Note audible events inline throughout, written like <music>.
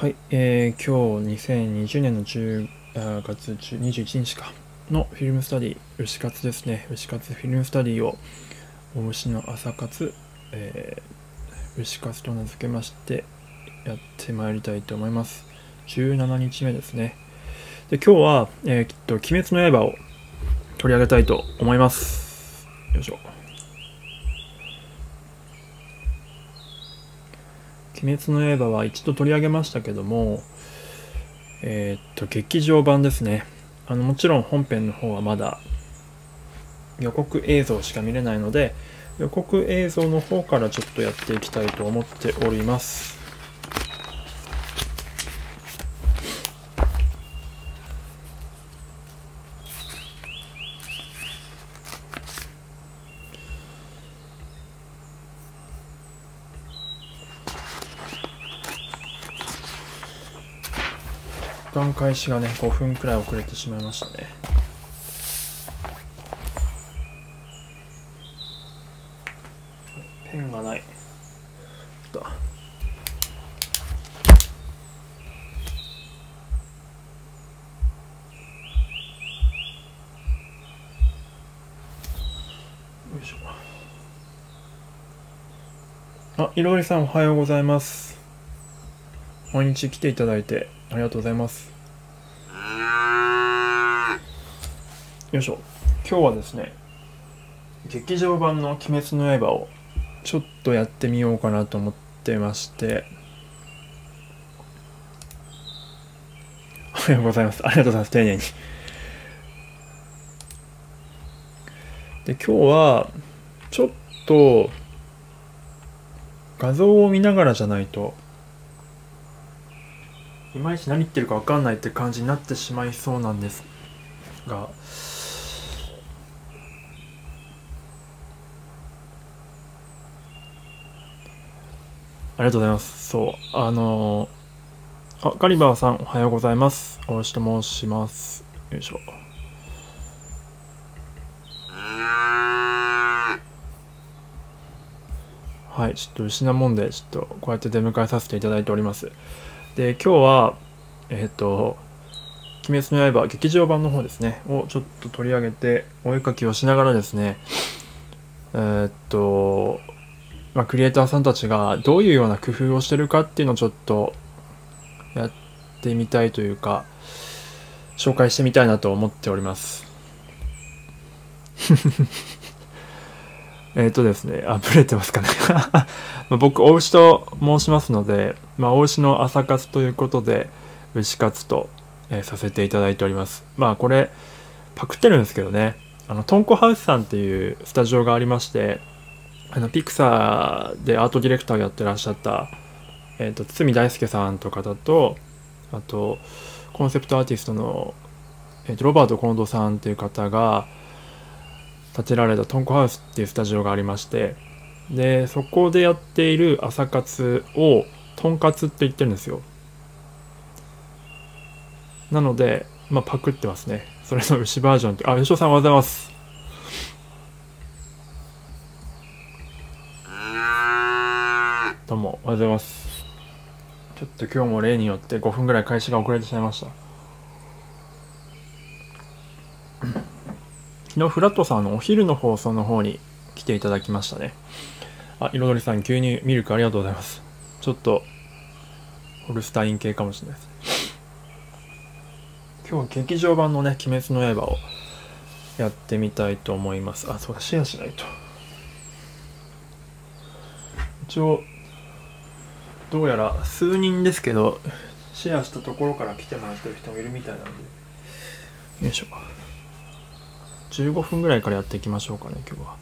はい、えー、今日2020年の10月21日かのフィルムスタディ牛活ですね。牛活フィルムスタディをお牛の朝活、えー、牛活と名付けましてやってまいりたいと思います。17日目ですね。で今日は、えー、きっと「鬼滅の刃」を取り上げたいと思います。よいしょ。鬼滅の刃は一度取り上げましたけども、えー、っと、劇場版ですね。あの、もちろん本編の方はまだ予告映像しか見れないので、予告映像の方からちょっとやっていきたいと思っております。開始がね5分くらい遅れてしまいましたね。ペンがない。だよいしょ。あいろりさんおはようございます。毎日来ていただいてありがとうございますよいしょ。今日はですね劇場版の「鬼滅の刃」をちょっとやってみようかなと思ってまして。<laughs> おはようございます。ありがとうございます。丁寧に。で今日はちょっと画像を見ながらじゃないといまいち何言ってるか分かんないって感じになってしまいそうなんですがありがとうございます。そう、あのー、あ、ガリバーさん、おはようございます。おろしと申します。よいしょ。はい、ちょっと失うもんで、ちょっとこうやって出迎えさせていただいております。で、今日は、えっ、ー、と、鬼滅の刃劇場版の方ですね、をちょっと取り上げて、お絵かきをしながらですね、えー、っと、まあ、クリエイターさんたちがどういうような工夫をしてるかっていうのをちょっとやってみたいというか、紹介してみたいなと思っております。<laughs> えっとですね、あ、ブレてますかね <laughs> まあ僕、大牛と申しますので、まあ、大牛の朝活ということで、牛活と、えー、させていただいております。まあ、これ、パクってるんですけどね、あの、トンコハウスさんっていうスタジオがありまして、あの、ピクサーでアートディレクターをやってらっしゃった、えっ、ー、と、堤大輔さんと方と、あと、コンセプトアーティストの、えーとロバート近藤さんっていう方が、建てられたトンコハウスっていうスタジオがありましてでそこでやっている朝活をとんかつって言ってるんですよ。なのでまあパクってますね。それの牛バージョンってあ吉尾さんおはようございます。おはようございますちょっと今日も例によって5分ぐらい開始が遅れてしまいました <coughs> 昨日フラットさんのお昼の放送の方に来ていただきましたね。あ、彩りさん、牛乳ミルクありがとうございます。ちょっと、ホルスタイン系かもしれないです。今日は劇場版のね、鬼滅の刃をやってみたいと思います。あ、そうだ、シェアしないと。一応、どうやら数人ですけど、シェアしたところから来てもらってる人もいるみたいなんで。よいしょ。15分ぐらいからやっていきましょうかね、今日は。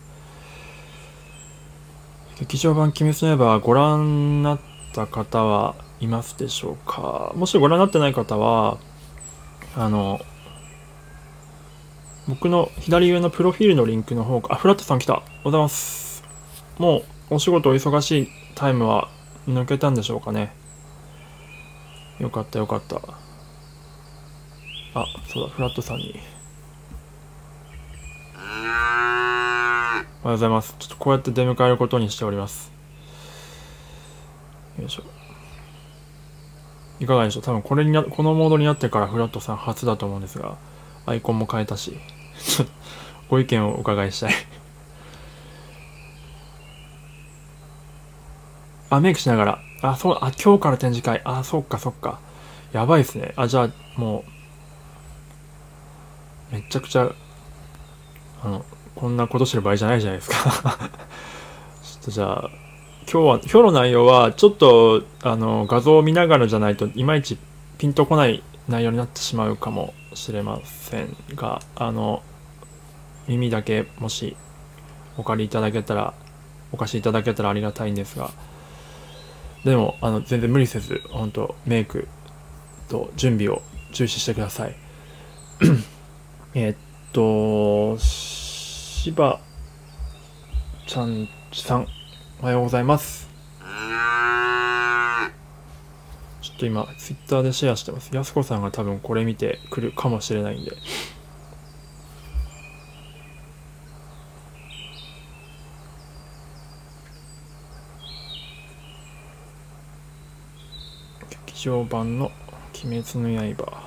劇場版鬼滅の刃ご覧になった方はいますでしょうかもしご覧になってない方は、あの、僕の左上のプロフィールのリンクの方か、あ、フラットさん来た。おはようございます。もう、お仕事お忙しいタイムは抜けたんでしょうかね。よかったよかった。あ、そうだ、フラットさんにおはようございます。ちょっとこうやって出迎えることにしております。よいしょ。いかがでしょう？多分これにな、このモードになってからフラットさん初だと思うんですが、アイコンも変えたし、ちょっとご意見をお伺いしたいあ、メイクしながら。あ、そう、あ、今日から展示会。あ、そっかそっか。やばいっすね。あ、じゃあ、もう、めちゃくちゃ、あの、こんなことしてる場合じゃないじゃないですか <laughs> ちょっとじゃあ、今日は、今日の内容は、ちょっと、あの、画像を見ながらじゃないといまいちピンとこない内容になってしまうかもしれませんが、あの、耳だけもしお借りいただけたら、お貸しいただけたらありがたいんですが、でも、あの、全然無理せず、本当メイクと準備を重視してください。<clears throat> えっと、しばちゃんさん、おはようございます。ちょっと今、ツイッターでシェアしてます。やすこさんが多分これ見てくるかもしれないんで。劇場版の「鬼滅の刃」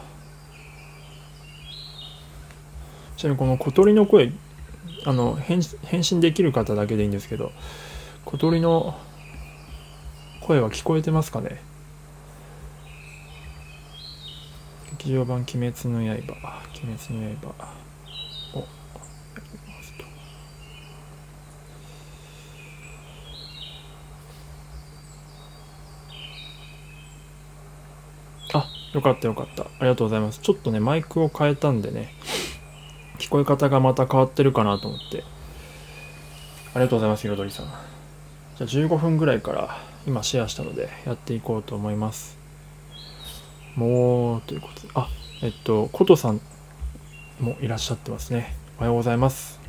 ちなみにこの小鳥の声あの返信できる方だけでいいんですけど小鳥の声は聞こえてますかね？劇場版「鬼滅の刃」「鬼滅の刃」をやりますとあよかったよかったありがとうございますちょっとねマイクを変えたんでね聞こえ方がまた変わってるかなと思ってありがとうございます彩りさんじゃあ15分ぐらいから今シェアしたのでやっていこうと思います。もう、ということで、あ、えっと、ことさんもいらっしゃってますね。おはようございます。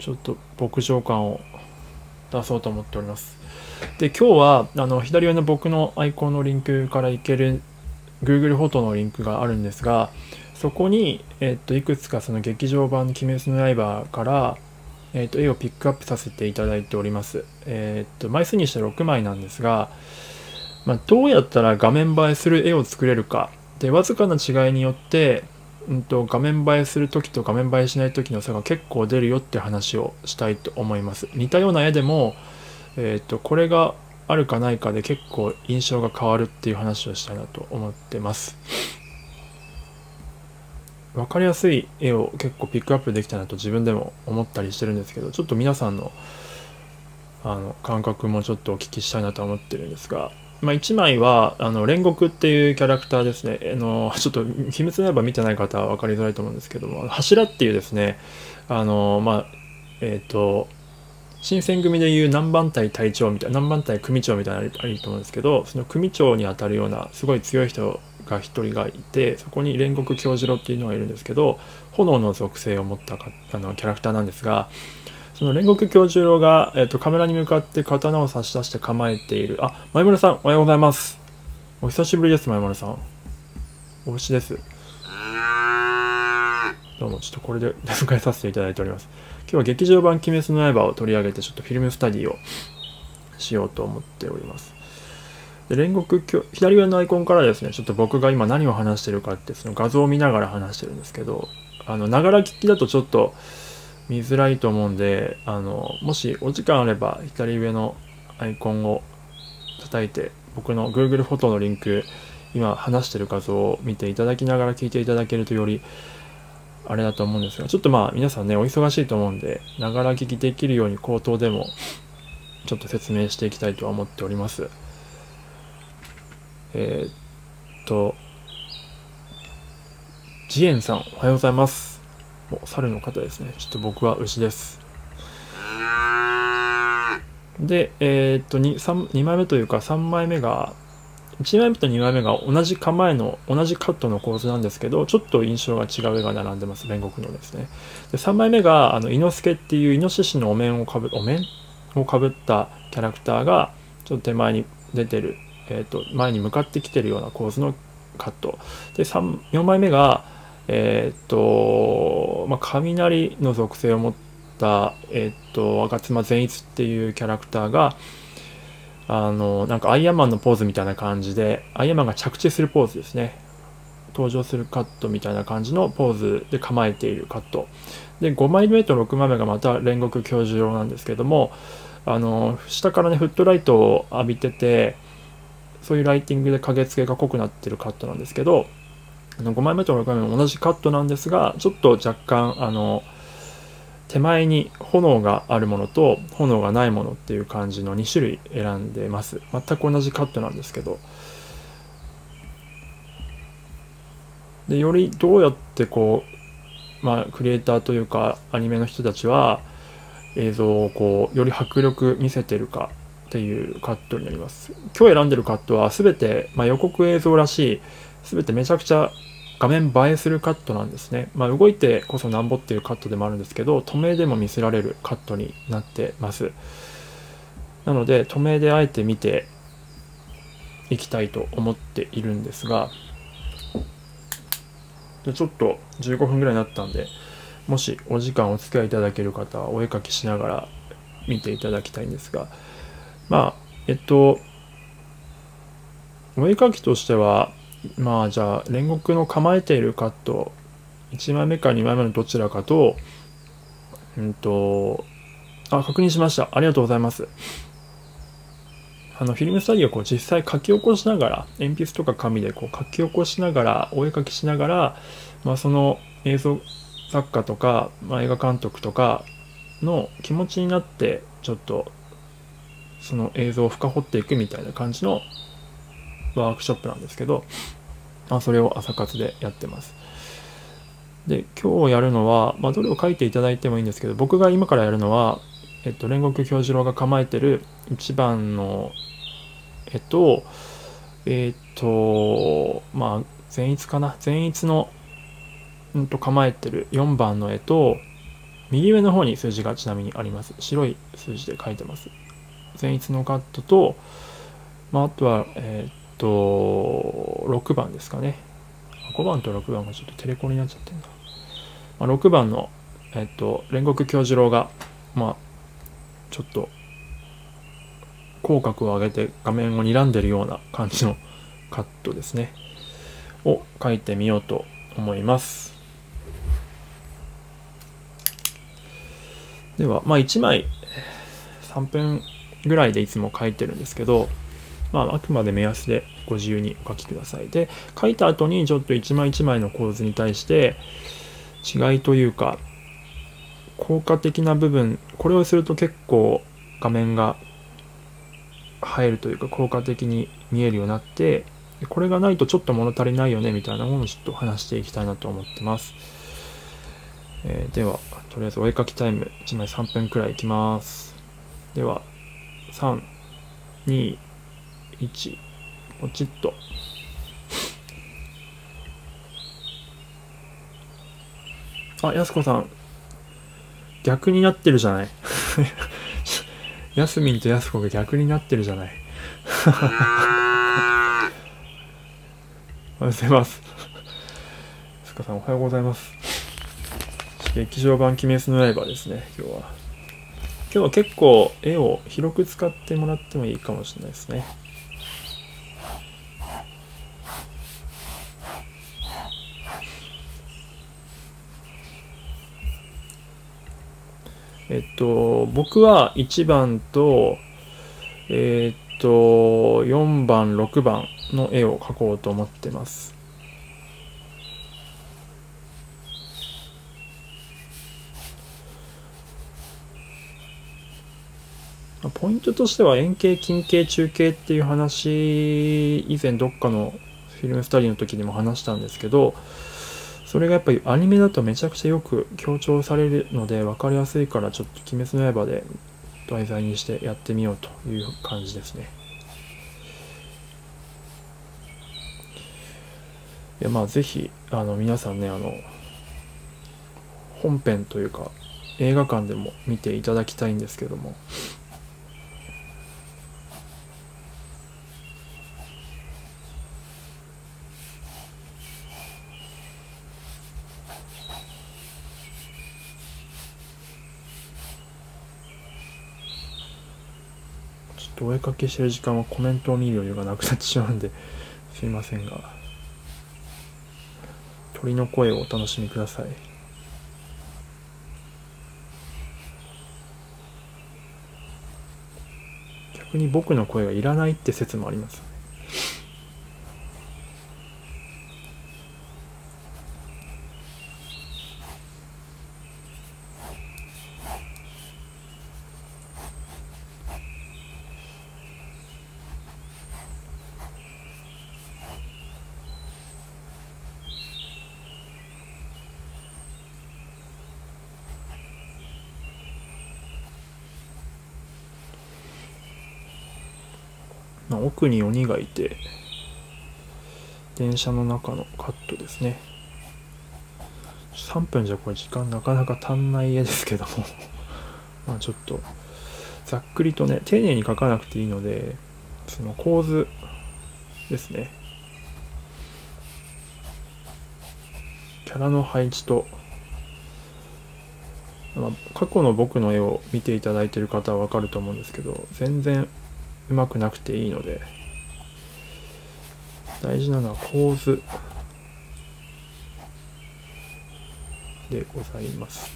ちょっと牧場感を出そうと思っております。で、今日は、あの、左上の僕のアイコンのリンクからいける Google フォトのリンクがあるんですが、そこに、えっと、いくつかその劇場版鬼滅の刃から、えっと、絵をピックアップさせていただいております。えっと、枚数にして6枚なんですが、まあ、どうやったら画面映えする絵を作れるか。で、わずかな違いによって、うんと、画面映えする時と画面映えしない時の差が結構出るよって話をしたいと思います。似たような絵でも、えっと、これがあるかないかで結構印象が変わるっていう話をしたいなと思ってます。分かりやすい絵を結構ピックアップできたなと自分でも思ったりしてるんですけどちょっと皆さんのあの感覚もちょっとお聞きしたいなと思ってるんですが、まあ、1枚はあの煉獄っていうキャラクターですね。あの <laughs> ちょっと「秘密の刃」見てない方は分かりづらいと思うんですけども柱っていうですねあのまあえっ、ー、と新選組でいう何番隊隊長みたいな何番隊組長みたいなのあると思うんですけどその組長にあたるようなすごい強い人が1人がいてそこに煉獄京次郎っていうのがいるんですけど炎の属性を持ったあのキャラクターなんですがその煉獄京次郎が、えーと、カメラに向かって刀を差し出して構えている。あ前村さんおはようございます。お久しぶりです前村さん。お牛です。どうもちょっとこれで出迎えさせていただいております。今日は劇場版鬼滅の刃を取り上げてちょっとフィルムスタディをしようと思っております。で煉獄教左上のアイコンからですね、ちょっと僕が今何を話してるかってその画像を見ながら話してるんですけど、あの、ながら聞きだとちょっと見づらいと思うんで、あの、もしお時間あれば左上のアイコンを叩いて、僕の Google フォトのリンク、今話してる画像を見ていただきながら聞いていただけるとよりあれだと思うんですが、ちょっとまあ皆さんね、お忙しいと思うんで、ながら聞きできるように口頭でもちょっと説明していきたいとは思っております。えー、っと、ジエンさん、おはようございます。お、猿の方ですね。ちょっと僕は牛です。で、えー、っと2、2枚目というか3枚目が、1枚目と2枚目が同じ構えの同じカットの構図なんですけどちょっと印象が違う絵が並んでます煉獄のですねで3枚目があの猪之助っていうイノシシのお面をかぶお面をかぶったキャラクターがちょっと手前に出てる、えーと、前に向かってきてるような構図のカットで4枚目がえっ、と、まあ、雷の属性を持った、えっと、若妻善逸っていうキャラクターが、あの、なんかアイアンマンのポーズみたいな感じで、アイアンマンが着地するポーズですね。登場するカットみたいな感じのポーズで構えているカット。で、5枚目と6枚目がまた煉獄教授用なんですけども、あの、下からね、フットライトを浴びてて、そういうライティングで影付けが濃くなってるカットなんですけど、あの5枚目と6枚目も同じカットなんですが、ちょっと若干、あの、手前に炎があるものと炎がないものっていう感じの2種類選んでます。全く同じカットなんですけど。で、よりどうやってこう、まあ、クリエイターというかアニメの人たちは映像をこう、より迫力見せてるかっていうカットになります。今日選んでるカットは全て、まあ、予告映像らしい、全てめちゃくちゃ画面映えするカットなんですね。まあ、動いてこそなんぼっていうカットでもあるんですけど、透明でも見せられるカットになってます。なので、透明であえて見ていきたいと思っているんですが、でちょっと15分ぐらいになったんで、もしお時間お付き合いいただける方はお絵かきしながら見ていただきたいんですが、まあ、えっと、お絵かきとしては、まあじゃあ、煉獄の構えているカット、1枚目か2枚目のどちらかと、うんと、あ、確認しました。ありがとうございます。あの、フィルムスタディをこう実際書き起こしながら、鉛筆とか紙でこう書き起こしながら、お絵描きしながら、まあその映像作家とか、まあ、映画監督とかの気持ちになって、ちょっとその映像を深掘っていくみたいな感じのワークショップなんですけど、まあ、それを朝活でやってます。で、今日やるのは、まあ、どれを書いていただいてもいいんですけど、僕が今からやるのは、えっと、煉獄教授郎が構えてる一番の絵と、えっと、まあ、善逸かな？善逸の、うんと構えてる4番の絵と、右上の方に数字がちなみにあります。白い数字で書いてます。善逸のカットと、まあ、あとは、えー、っと、6番ですかね。5番と6番がちょっとテレコになっちゃってるんだ。まあ、6番の、え、っと、煉獄教授郎が、まあ、ちょっと、口角を上げて画面を睨んでるような感じのカットですね。を書いてみようと思います。では、まあ1枚3分ぐらいでいつも書いてるんですけど、まあ、あくまで目安でご自由にお書きください。で、書いた後にちょっと一枚一枚の構図に対して違いというか、効果的な部分、これをすると結構画面が入るというか効果的に見えるようになって、これがないとちょっと物足りないよねみたいなものをちょっと話していきたいなと思ってます。えー、では、とりあえずお絵かきタイム1枚3分くらいいきます。では、3、2、1、ポチッと。あ、やすこさん。逆になってるじゃない。<laughs> やすみんとやすこが逆になってるじゃない。<laughs> おはようございます。すかさんおはようございます。劇場版鬼滅の刃ですね、今日は。今日は結構絵を広く使ってもらってもいいかもしれないですね。えっと、僕は1番と、えっと、4番、6番の絵を描こうと思ってます。ポイントとしては円形、近形、中形っていう話、以前どっかのフィルムスタディの時にも話したんですけど、それがやっぱりアニメだとめちゃくちゃよく強調されるので分かりやすいからちょっと鬼滅の刃で題材にしてやってみようという感じですね。いやまあぜひあの皆さんねあの本編というか映画館でも見ていただきたいんですけどもとお絵かきしてる時間はコメントを見る余裕がなくなってしまうんで、すいませんが、鳥の声をお楽しみください。逆に僕の声がいらないって説もあります。奥に鬼がいて電車の中のカットですね。3分じゃこれ時間なかなか足んない絵ですけども。<laughs> まあちょっとざっくりとね丁寧に描かなくていいのでその構図ですね。キャラの配置と、まあ、過去の僕の絵を見ていただいている方はわかると思うんですけど全然うまくなくていいので。大事なのは構図。でございます。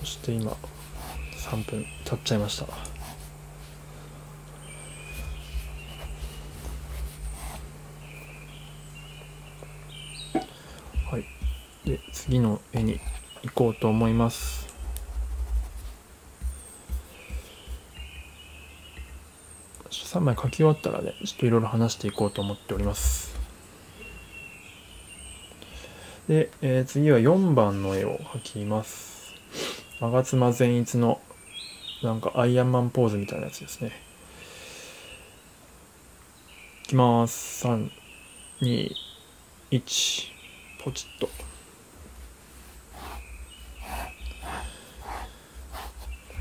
そして今3分経っちゃいました。はい。で次の絵に行こうと思います。3枚書き終わったらね、ちょっといろいろ話していこうと思っております。で、えー次は4番の絵を描きます。吾妻善逸のなんかアイアンマンポーズみたいなやつですね。いきます。3、2、1、ポチッと。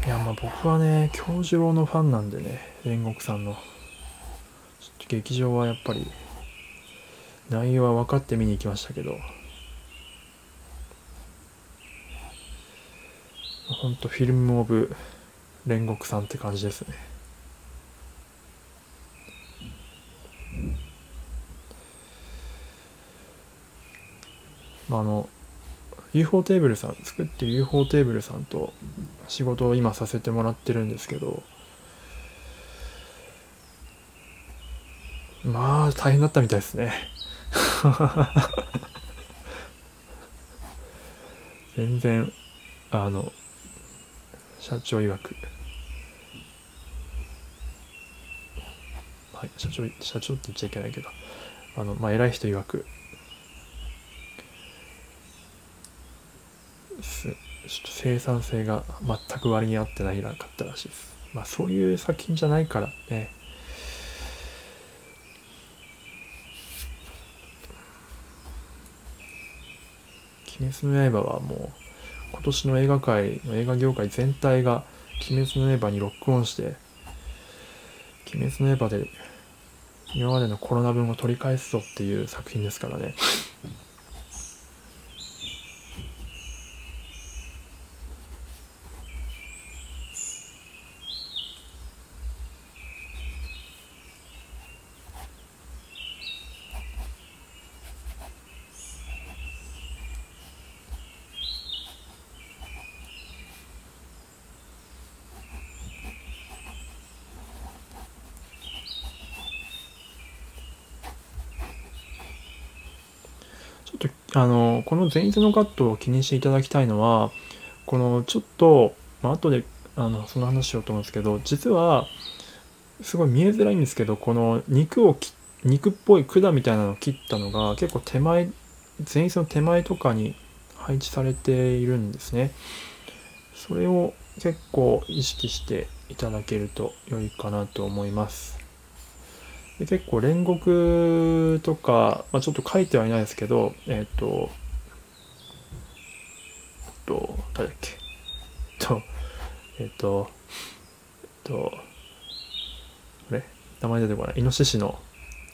いや、まあ僕はね、京次郎のファンなんでね、煉獄さんの。劇場はやっぱり、内容は分かって見に行きましたけど、ほんとフィルムオブ煉獄さんって感じですね。まあ、あの、UFO テーブルさん、作ってる UFO テーブルさんと仕事を今させてもらってるんですけど、まあ、大変だったみたいですね。<laughs> 全然、あの、社長曰く、はい、社長、社長って言っちゃいけないけど、あの、まあ、偉い人曰く、すちょっと生産性が全く割に合ってないなかったらしいです。まあそういう作品じゃないからね。鬼滅の刃はもう今年の映画界の映画業界全体が鬼滅の刃にロックオンして鬼滅の刃で今までのコロナ分を取り返すぞっていう作品ですからね。ちょっとあのこの前日のカットを気にしていただきたいのはこのちょっと、まあ後であのその話しようと思うんですけど実はすごい見えづらいんですけどこの肉を肉っぽい管みたいなのを切ったのが結構手前前日の手前とかに配置されているんですね。それを結構意識していただけると良いかなと思います。で結構煉獄とか、まあ、ちょっと書いてはいないですけどえっ、とえっと誰だっけ？えっとえっとえっとあれ？名前出てこない。イノシシの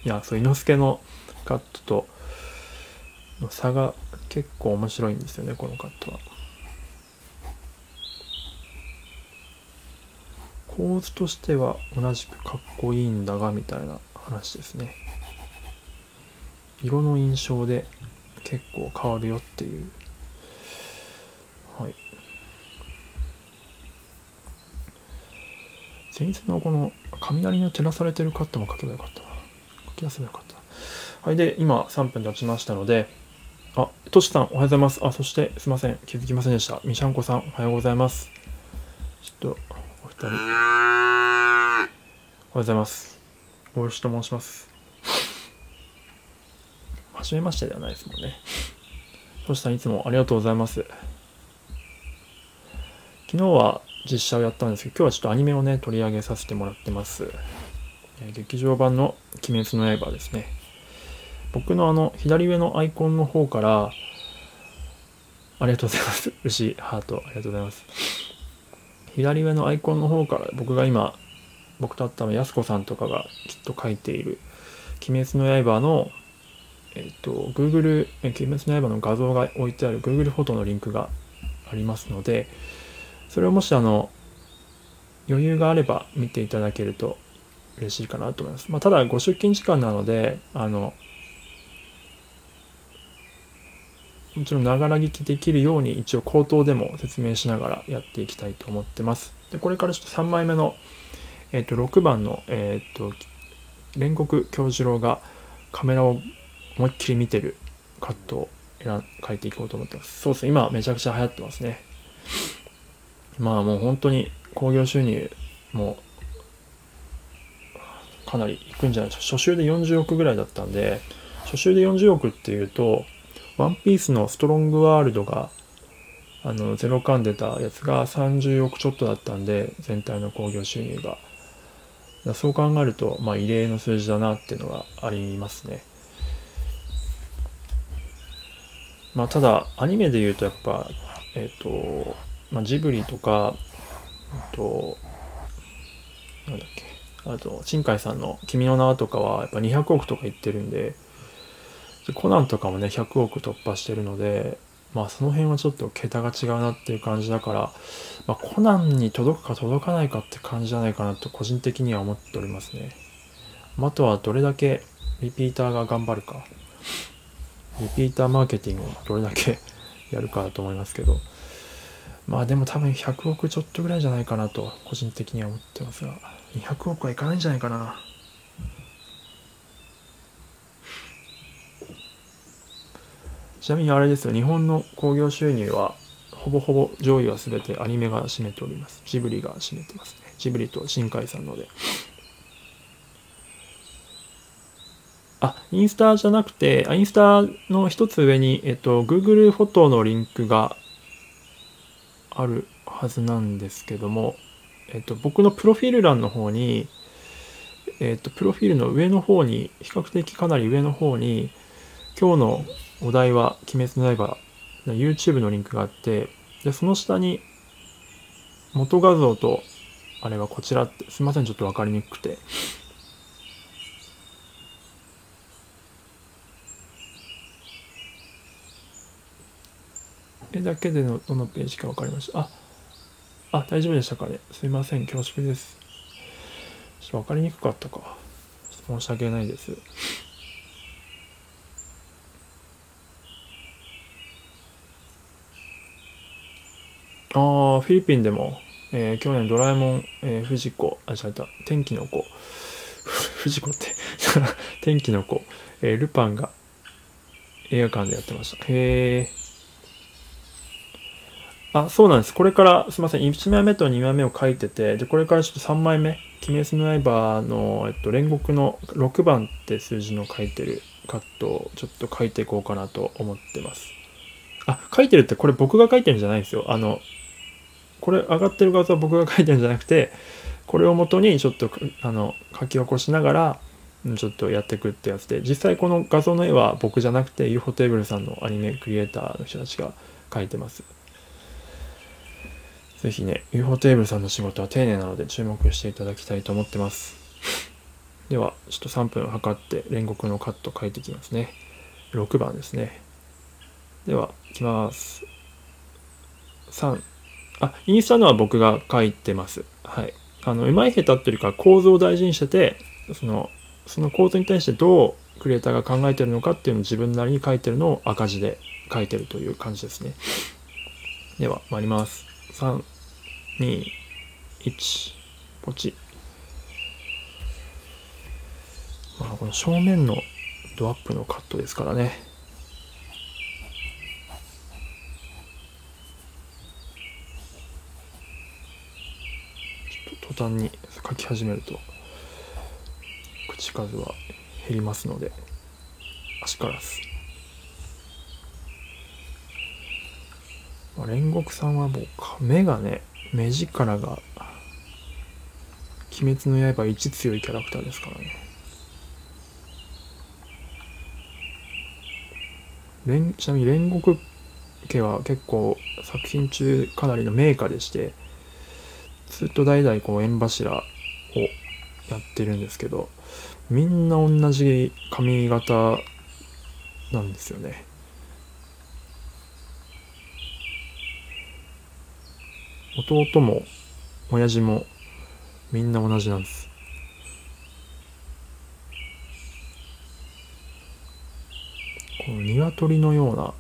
いやそう伊之助のカットとの差が結構面白いんですよねこのカットは。構図としては同じくかっこいいんだがみたいな話ですね。色の印象で結構変わるよっていうはい前日のこの雷の照らされてるカットも書けばよかったな書き出せばよかったはいで今3分経ちましたのであ、トシさん、おはようございます。あ、そして、すいません。気づきませんでした。みしゃんこさん、おはようございます。ちょっと、お二人。おはようございます。大吉と申します。はじめましてではないですもんね。トシさん、いつもありがとうございます。昨日は実写をやったんですけど、今日はちょっとアニメをね、取り上げさせてもらってます。劇場版の鬼滅の刃ですね。僕のあの左上のアイコンの方からありがとうございます。<laughs> 牛ハート、ありがとうございます。左上のアイコンの方から僕が今、僕と会ったのやすこさんとかがきっと書いている、鬼滅の刃の、えっ、と、Google、鬼滅の刃の画像が置いてある Google フォトのリンクがありますので、それをもしあの、余裕があれば見ていただけると嬉しいかなと思います。まあ、ただ、ご出勤時間なので、あの、もちろんながら聞きできるように一応口頭でも説明しながらやっていきたいと思ってます。でこれからちょっと3枚目の、えっ、と6番の、えっ、と煉獄京次郎がカメラを思いっきり見てるカットを選書いていこうと思ってます。そうですね、今めちゃくちゃ流行ってますね。まあもう本当に興行収入もかなりいくんじゃないですか。初週で40億ぐらいだったんで、初週で40億っていうと、ワンピースのストロングワールドが、あの、ゼロ感出たやつが30億ちょっとだったんで、全体の興行収入が。そう考えると、まあ、異例の数字だなっていうのがありますね。まあ、ただ、アニメで言うとやっぱ、えっ、ー、と、まあ、ジブリとか、えっと、なんだっけ、あと、新海さんの君の名はとかは、やっぱ200億とか言ってるんで、でコナンとかもね100億突破してるのでまあその辺はちょっと桁が違うなっていう感じだから、まあ、コナンに届くか届かないかって感じじゃないかなと個人的には思っておりますね。あとはどれだけリピーターが頑張るか。リピーターマーケティングをどれだけ <laughs> やるかだと思いますけど。まあでも多分100億ちょっとぐらいじゃないかなと個人的には思ってますが、200億はいかないんじゃないかな。ちなみにあれですよ、日本の興行収入は、ほぼほぼ上位は全てアニメが占めております。ジブリが占めてますね。ジブリと新海さんので。あ、インスタじゃなくて、インスタの一つ上に、えっと、Google フォトのリンクがあるはずなんですけども、えっと、僕のプロフィール欄の方に、えっと、プロフィールの上の方に、比較的かなり上の方に、今日のお題は「鬼滅の刃の」YouTube のリンクがあってでその下に元画像とあれはこちらってすいませんちょっと分かりにくくて。絵だけでのどのページか分かりました。ああ大丈夫でしたかね。すいません。恐縮です。ちょっと分かりにくかったか。申し訳ないです。ああ、フィリピンでも、えー、去年ドラえもん、えー、藤子、あ、違った、天気の子、<laughs> 藤子って。<laughs> 天気の子、えー、ルパンが映画館でやってました。へえ。あ、そうなんです。これから、すみません。1枚目と2枚目を書いてて、で、これからちょっと3枚目、鬼滅の刃の、えっと、煉獄の6番って数字の書いてるカットをちょっと書いていこうかなと思ってます。あ、書いてるってこれ僕が書いてるんじゃないんですよ。あの、これ上がってる画像は僕が書いてるんじゃなくてこれをもとにちょっとあの書き起こしながらちょっとやっていくってやつで実際この画像の絵は僕じゃなくて UFO テーブルさんのアニメクリエイターの人たちが書いてます是非ね UFO テーブルさんの仕事は丁寧なので注目していただきたいと思ってます。ではちょっと3分測って煉獄のカット書いていきますね。6番ですね。ではいきます。3あ、インスタのは僕が書いてます。はい。あの上手い下手っていうか構造を大事にしててそのその構造に対してどうクリエイターが考えてるのかっていうのを自分なりに書いてるのを赤字で書いてるという感じですね。では参ります。321ポチ。まあこの正面のドアップのカットですからね。ちょっと途端に書き始めると口数は減りますので足からす、まあ、煉獄さんはもう目がね目力が鬼滅の刃一強いキャラクターですからね。ちなみに煉獄家は結構作品中かなりの名家でしてずっと代々こう縁柱をやってるんですけどみんな同じ髪型なんですよね。弟も親父もみんな同じなんです。この鶏のような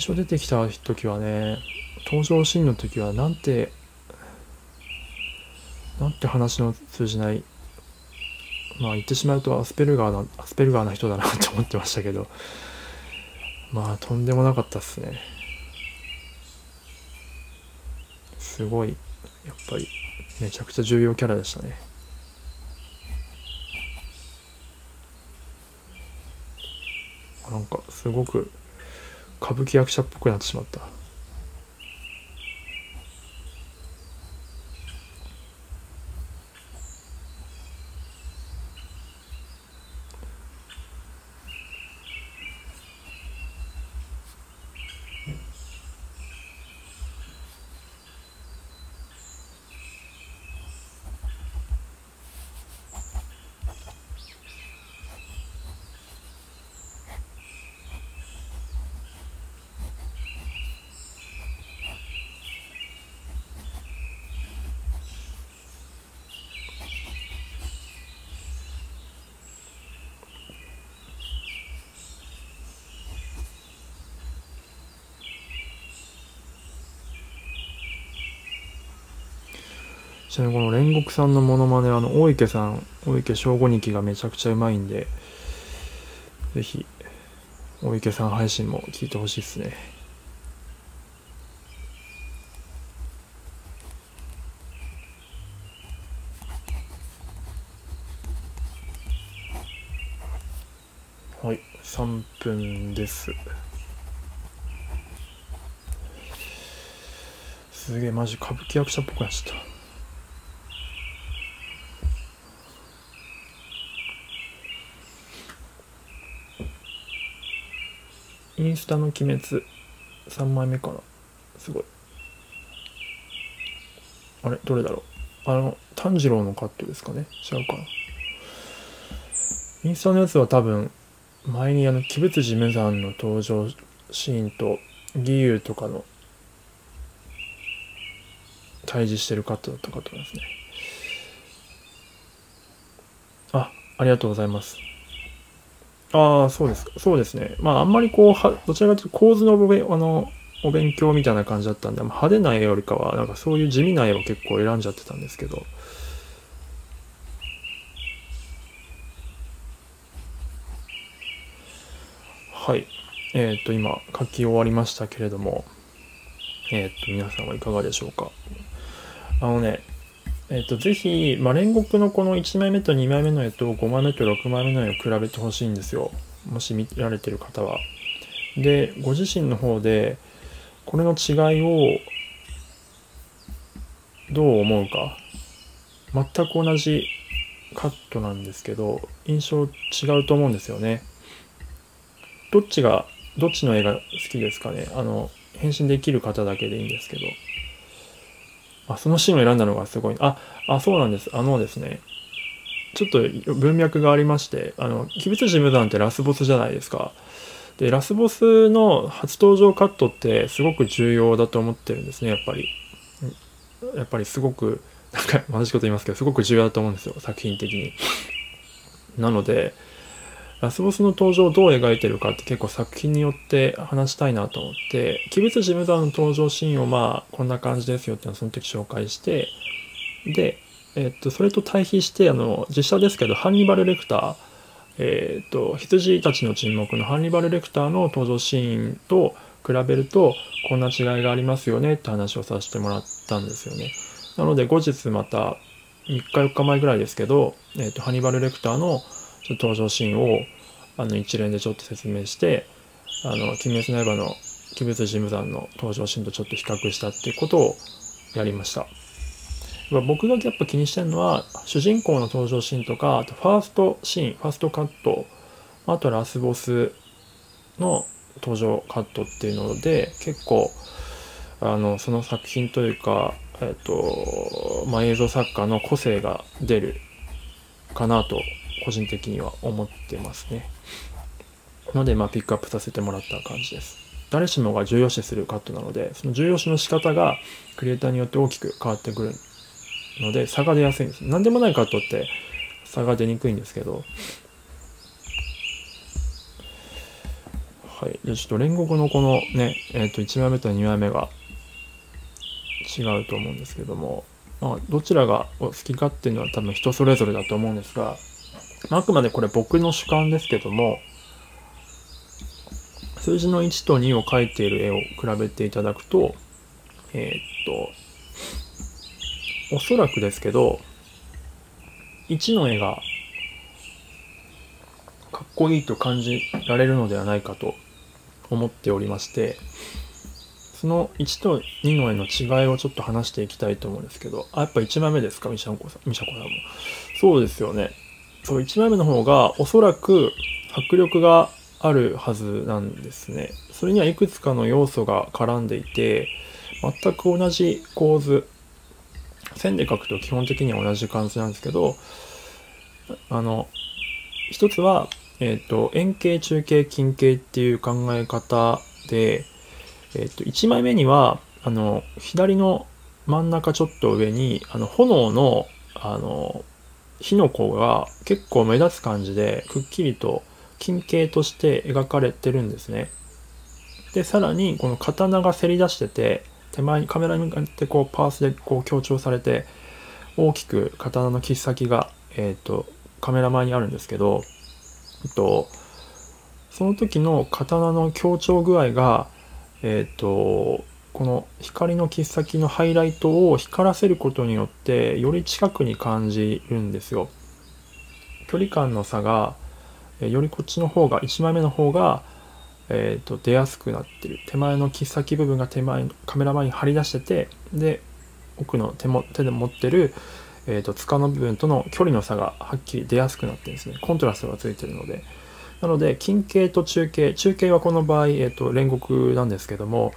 最初出てきた時はね登場シーンの時はなんてなんて話の通じないまあ言ってしまうとアスペルガーなアスペルガーな人だなって思ってましたけどまあとんでもなかったっすね。すごいやっぱりめちゃくちゃ重要キャラでしたね。なんかすごく歌舞伎役者っぽくなってしまった。ちなみにこの煉獄さんのモノマネあの大池さん大池正吾日記がめちゃくちゃうまいんでぜひ大池さん配信も聞いてほしいですね。はい3分です。すげえマジ歌舞伎役者っぽくなっちゃった。インスタの鬼滅。3枚目かな。すごい。あれ？どれだろう？あの炭治郎のカットですかね？違うかな。インスタのやつは多分前にあの鬼仏寺無惨の登場シーンと義勇とかの対峙してるカットだったかと思いますね。あありがとうございます。ああ、そうですか。そうですね。まあ、あんまりこう、はどちらかというと構図のおべあのお勉強みたいな感じだったんで、派手な絵よりかは、なんかそういう地味な絵を結構選んじゃってたんですけど。はい。えっ、ー、と、今、書き終わりましたけれども、えっ、ー、と、皆さんはいかがでしょうか。あのね、えっ、と、ぜひ、まあ、煉獄のこの1枚目と2枚目の絵と5枚目と6枚目の絵を比べてほしいんですよ。もし見られてる方は。で、ご自身の方で、これの違いをどう思うか。全く同じカットなんですけど、印象違うと思うんですよね。どっちが、どっちの絵が好きですかね。あの、返信できる方だけでいいんですけど。あ、そのシーンを選んだのがすごい。あ、あ、そうなんです。あのですね、ちょっと文脈がありまして、あの、鬼物事務団ってラスボスじゃないですか。で、ラスボスの初登場カットってすごく重要だと思ってるんですね、やっぱり。やっぱりすごく、なんか同じこと言いますけど、すごく重要だと思うんですよ、作品的に。なので、ラスボスの登場をどう描いてるかって結構作品によって話したいなと思って、鬼物事務団の登場シーンをまあ、こんな感じですよっていうのをその時紹介して、で、えっと、それと対比して、あの、実写ですけど、ハンニバル・レクター、えっと、羊たちの沈黙のハンニバル・レクターの登場シーンと比べると、こんな違いがありますよねって話をさせてもらったんですよね。なので、後日また、3日4日前ぐらいですけど、えっと、ハンニバル・レクターの登場シーンを、あの、一連でちょっと説明して、あの、鬼滅の刃の鬼物事務団の登場シーンとちょっと比較したっていうことをやりました。僕がやっぱ気にしてるのは主人公の登場シーンとかあとファーストシーンファーストカットあとラスボスの登場カットっていうので結構あのその作品というか、えっとまあ、映像作家の個性が出るかなと個人的には思ってますね。ので、まあ、ピックアップさせてもらった感じです。誰しもが重要視するカットなので、その重要視の仕方がクリエイターによって大きく変わってくるので差が出やすいんです。何でもないカットって差が出にくいんですけど、はい。じゃちょっと煉獄のこのね、えっ、ー、と、1枚目と2枚目が違うと思うんですけども、まあ、どちらがお好きかっていうのは多分人それぞれだと思うんですが、あ、くまでこれ僕の主観ですけども、数字の1と2を描いている絵を比べていただくと、えー、っと、おそらくですけど、1の絵がかっこいいと感じられるのではないかと思っておりまして、その1と2の絵の違いをちょっと話していきたいと思うんですけど、あ、やっぱ1枚目ですか、ミシャンコさん、ミシャコさんも。そうですよね。そう、1枚目の方がおそらく迫力があるはずなんですね。それにはいくつかの要素が絡んでいて、全く同じ構図、線で書くと基本的には同じ感じなんですけど、あの、一つは、えっ、ー、と、円形、中形、近形っていう考え方で、えっ、ー、と、1枚目には、あの、左の真ん中ちょっと上に、あの、炎の、あの、火の粉が結構目立つ感じで、くっきりと近景として描かれてるんですね。で、さらに、この刀がせり出してて、手前にカメラに向かってこうパースでこう強調されて大きく刀の切っ先が、えーと、カメラ前にあるんですけど、えっと、その時の刀の強調具合が、えっと、この光の切っ先のハイライトを光らせることによってより近くに感じるんですよ。距離感の差がよりこっちの方が1枚目の方がえーと、出やすくなってる。手前の切っ先部分が手前カメラ前に張り出しててで奥の手も手で持ってる、えーと、塚の部分との距離の差がはっきり出やすくなってるんですね。コントラストがついてるので。なので近景と中景。中景はこの場合、えーと、煉獄なんですけども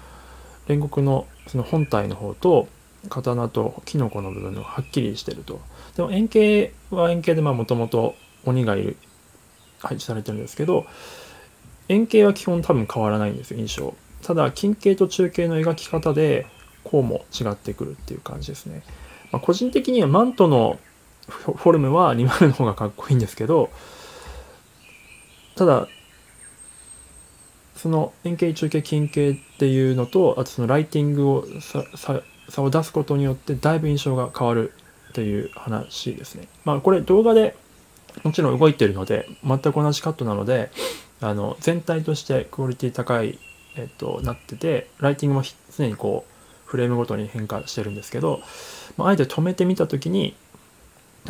煉獄のその本体の方と刀とキノコの部分のはっきりしてると。でも円形は円形でもともと鬼がいる配置されてるんですけど円形は基本多分変わらないんですよ印象。ただ近景と中景の描き方でこうも違ってくるっていう感じですね、まあ、個人的にはマントのフォルムは2枚の方がかっこいいんですけどただその円形中景近景っていうのとあとそのライティングを差を出すことによってだいぶ印象が変わるっていう話ですね。まあこれ動画でもちろん動いてるので全く同じカットなのであの全体としてクオリティ高い、えっと、なっててライティングも常にこうフレームごとに変化してるんですけど、まあ、あえて止めてみた時に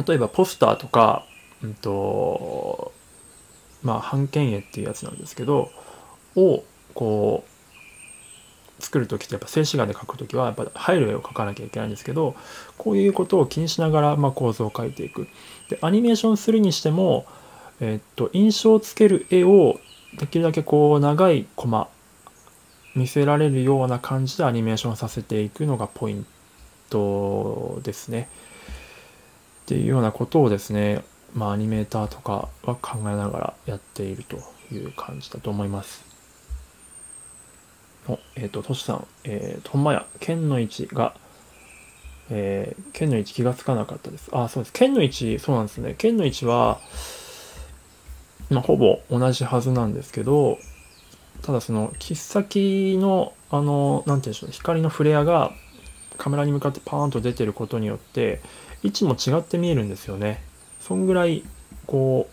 例えばポスターとか、うんとまあ、半券絵っていうやつなんですけどをこう作る時ってやっぱ静止画で描く時はやっぱ入る絵を描かなきゃいけないんですけどこういうことを気にしながらま構図を描いていくでアニメーションするにしてもえっと、印象をつける絵をできるだけこう長いコマ見せられるような感じでアニメーションさせていくのがポイントですね。っていうようなことをですね、まあ、アニメーターとかは考えながらやっているという感じだと思います。お、えっ、ー、と、トシさん、えー、ほんまや、剣の位置が、えー、剣の位置気がつかなかったです。あ、そうです。剣の位置、そうなんですね。剣の位置は、まあ、ほぼ同じはずなんですけど、ただその、切っ先の、あの、なんて言うんでしょう、光のフレアがカメラに向かってパーンと出てることによって、位置も違って見えるんですよね。そんぐらい、こう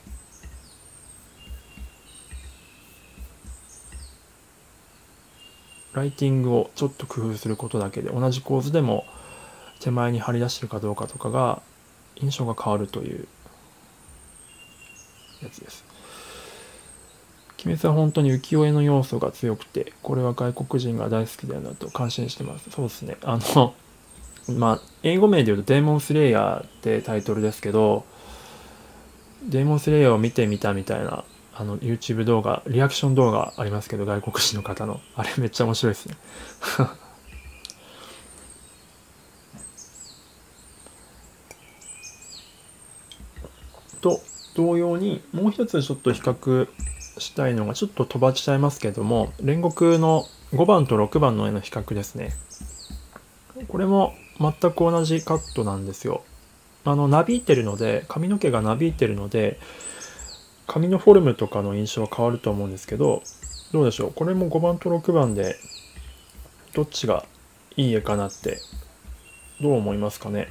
ライティングをちょっと工夫することだけで同じ構図でも手前に張り出してるかどうかとかが印象が変わるというやつです。鬼滅は本当に浮世絵の要素が強くて、これは外国人が大好きだよなと感心してます。そうですね。あの、<laughs> まあ、英語名で言うとデーモンスレイヤーってタイトルですけど、デーモンスレイヤーを見てみたみたいな、あの、YouTube 動画、リアクション動画ありますけど、外国人の方の。あれめっちゃ面白いですね。<laughs> と同様にもう一つちょっと比較したいのがちょっと飛ばしちゃいますけども煉獄の5番と6番の絵の比較ですねこれも全く同じカットなんですよあのなびいてるので髪の毛がなびいてるので髪のフォルムとかの印象は変わると思うんですけどどうでしょう？これも5番と6番でどっちがいい絵かなってどう思いますかね？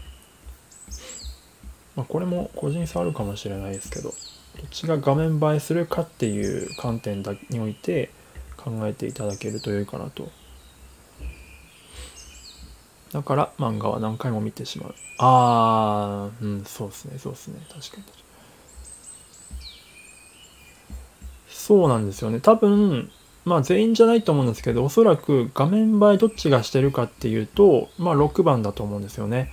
まあ、これも個人差あるかもしれないですけどどっちが画面映えするかっていう観点において考えていただけると良いかなと。だから漫画は何回も見てしまう。ああうんそうですねそうですね。確かに。そうなんですよね多分まあ全員じゃないと思うんですけどおそらく画面映えどっちがしてるかっていうとまあ6番だと思うんですよね